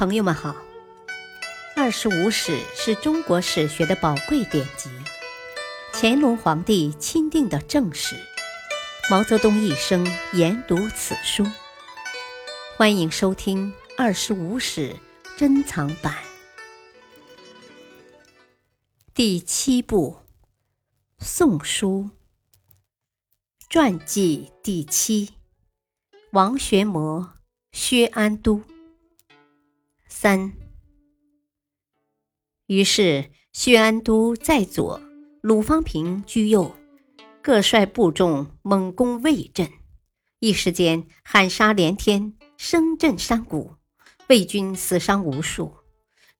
朋友们好，《二十五史》是中国史学的宝贵典籍，乾隆皇帝钦定的正史，毛泽东一生研读此书。欢迎收听《二十五史》珍藏版第七部《宋书》传记第七：王玄谟、薛安都。三。于是，薛安都在左，鲁方平居右，各率部众猛攻魏镇，一时间喊杀连天，声震山谷，魏军死伤无数。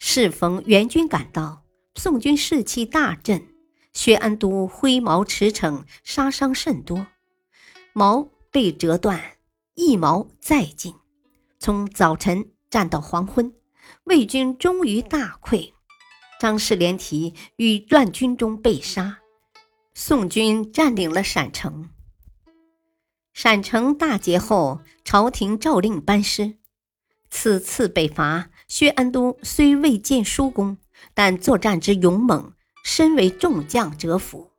适逢援军赶到，宋军士气大振，薛安都挥矛驰骋，杀伤甚多，矛被折断，一矛再进，从早晨战到黄昏。魏军终于大溃，张氏连提于乱军中被杀。宋军占领了陕城。陕城大捷后，朝廷诏令班师。此次北伐，薛安都虽未见殊功，但作战之勇猛，深为众将折服。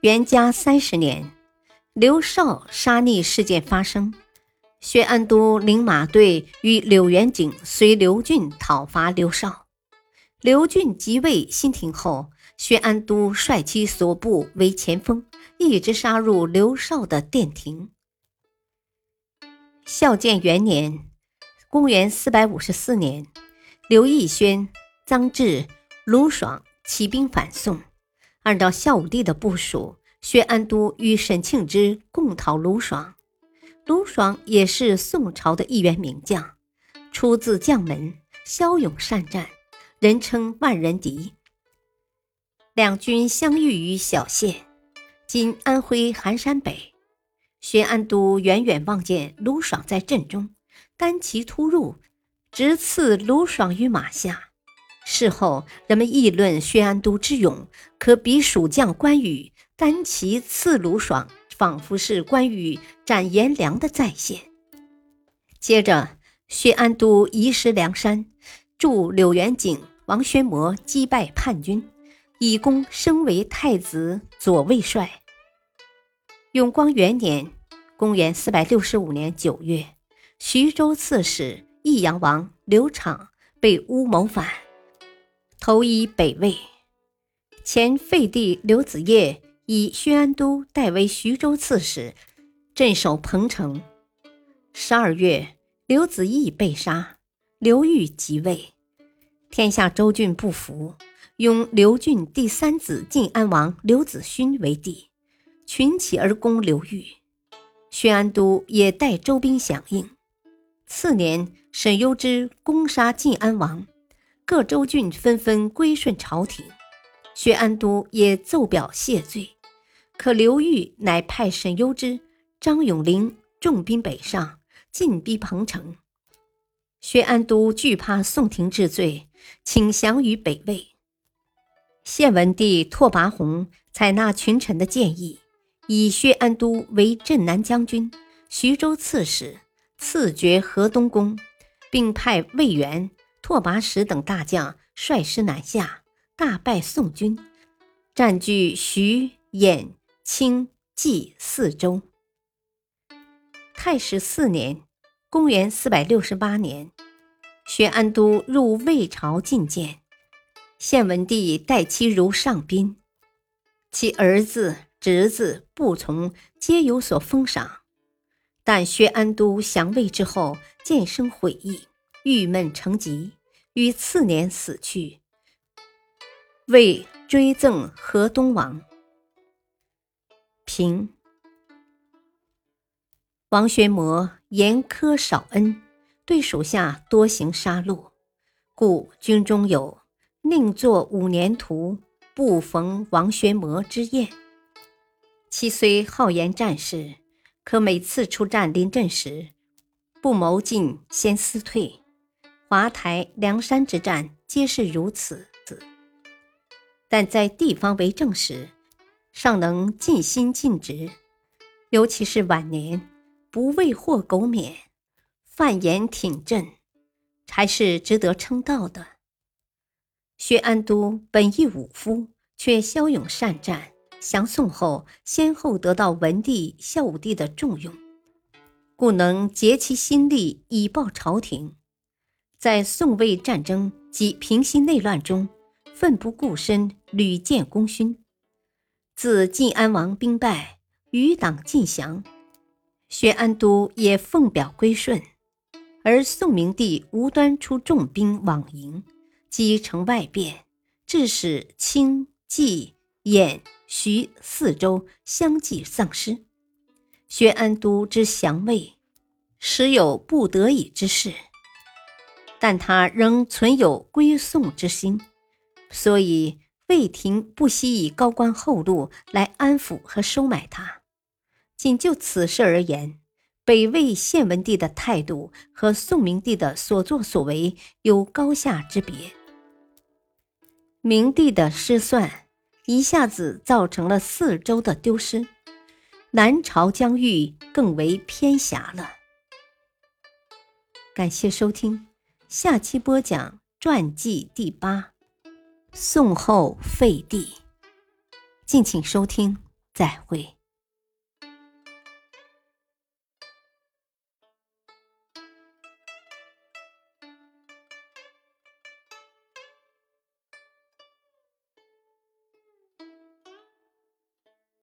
元嘉三十年，刘绍杀逆事件发生。薛安都领马队与柳元景随刘俊讨伐刘绍。刘俊即位新廷后，薛安都率其所部为前锋，一直杀入刘绍的殿庭。孝建元年（公元454年），刘义轩、臧质、卢爽起兵反宋。按照孝武帝的部署，薛安都与沈庆之共讨卢爽。卢爽也是宋朝的一员名将，出自将门，骁勇善战，人称万人敌。两军相遇于小县，今安徽含山北。薛安都远远望见卢爽在阵中，单骑突入，直刺卢爽于马下。事后人们议论薛安都之勇，可比蜀将关羽单骑刺卢爽。仿佛是关羽斩颜良的再现。接着，薛安都移师梁山，助柳元景、王宣谟击败叛军，以功升为太子左卫帅。永光元年（公元465年9月），徐州刺史益阳王刘昶被诬谋反，投依北魏。前废帝刘子业。以薛安都代为徐州刺史，镇守彭城。十二月，刘子义被杀，刘裕即位。天下州郡不服，拥刘俊第三子晋安王刘子勋为帝，群起而攻刘裕。薛安都也带州兵响应。次年，沈攸之攻杀晋安王，各州郡纷纷归顺朝廷。薛安都也奏表谢罪。可刘裕乃派沈攸之、张永龄重兵北上，进逼彭城。薛安都惧怕宋廷治罪，请降于北魏。献文帝拓跋宏采纳群臣的建议，以薛安都为镇南将军、徐州刺史，赐爵河东公，并派魏源、拓跋实等大将率师南下，大败宋军，占据徐、兖。清冀四州。太史四年（公元468年），薛安都入魏朝觐见，献文帝待其如上宾，其儿子、侄子不从，皆有所封赏。但薛安都降魏之后，渐生悔意，郁闷成疾，于次年死去。魏追赠河东王。平王玄谟严苛少恩，对属下多行杀戮，故军中有“宁作五年徒，不逢王玄谟之宴”。其虽好言战事，可每次出战临阵时，不谋进先思退。华台、梁山之战皆是如此。但在地方为政时，尚能尽心尽职，尤其是晚年，不为祸苟免，犯言挺正，还是值得称道的。薛安都本意武夫，却骁勇善战，降宋后先后得到文帝、孝武帝的重用，故能竭其心力以报朝廷。在宋魏战争及平息内乱中，奋不顾身，屡建功勋。自晋安王兵败，余党尽降，薛安都也奉表归顺。而宋明帝无端出重兵往迎，击城外变，致使清、冀、兖、徐四州相继丧失。薛安都之降魏，时有不得已之事，但他仍存有归宋之心，所以。魏廷不惜以高官厚禄来安抚和收买他。仅就此事而言，北魏献文帝的态度和宋明帝的所作所为有高下之别。明帝的失算一下子造成了四周的丢失，南朝疆域更为偏狭了。感谢收听，下期播讲传记第八。宋后废帝，敬请收听，再会。